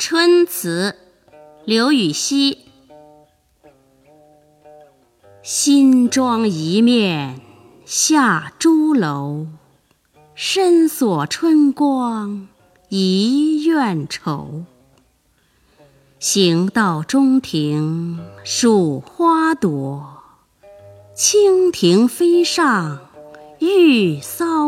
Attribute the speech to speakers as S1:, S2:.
S1: 春词刘禹锡。新妆一面下朱楼深锁春光一院愁。行到中庭数花朵蜻蜓飞上玉搔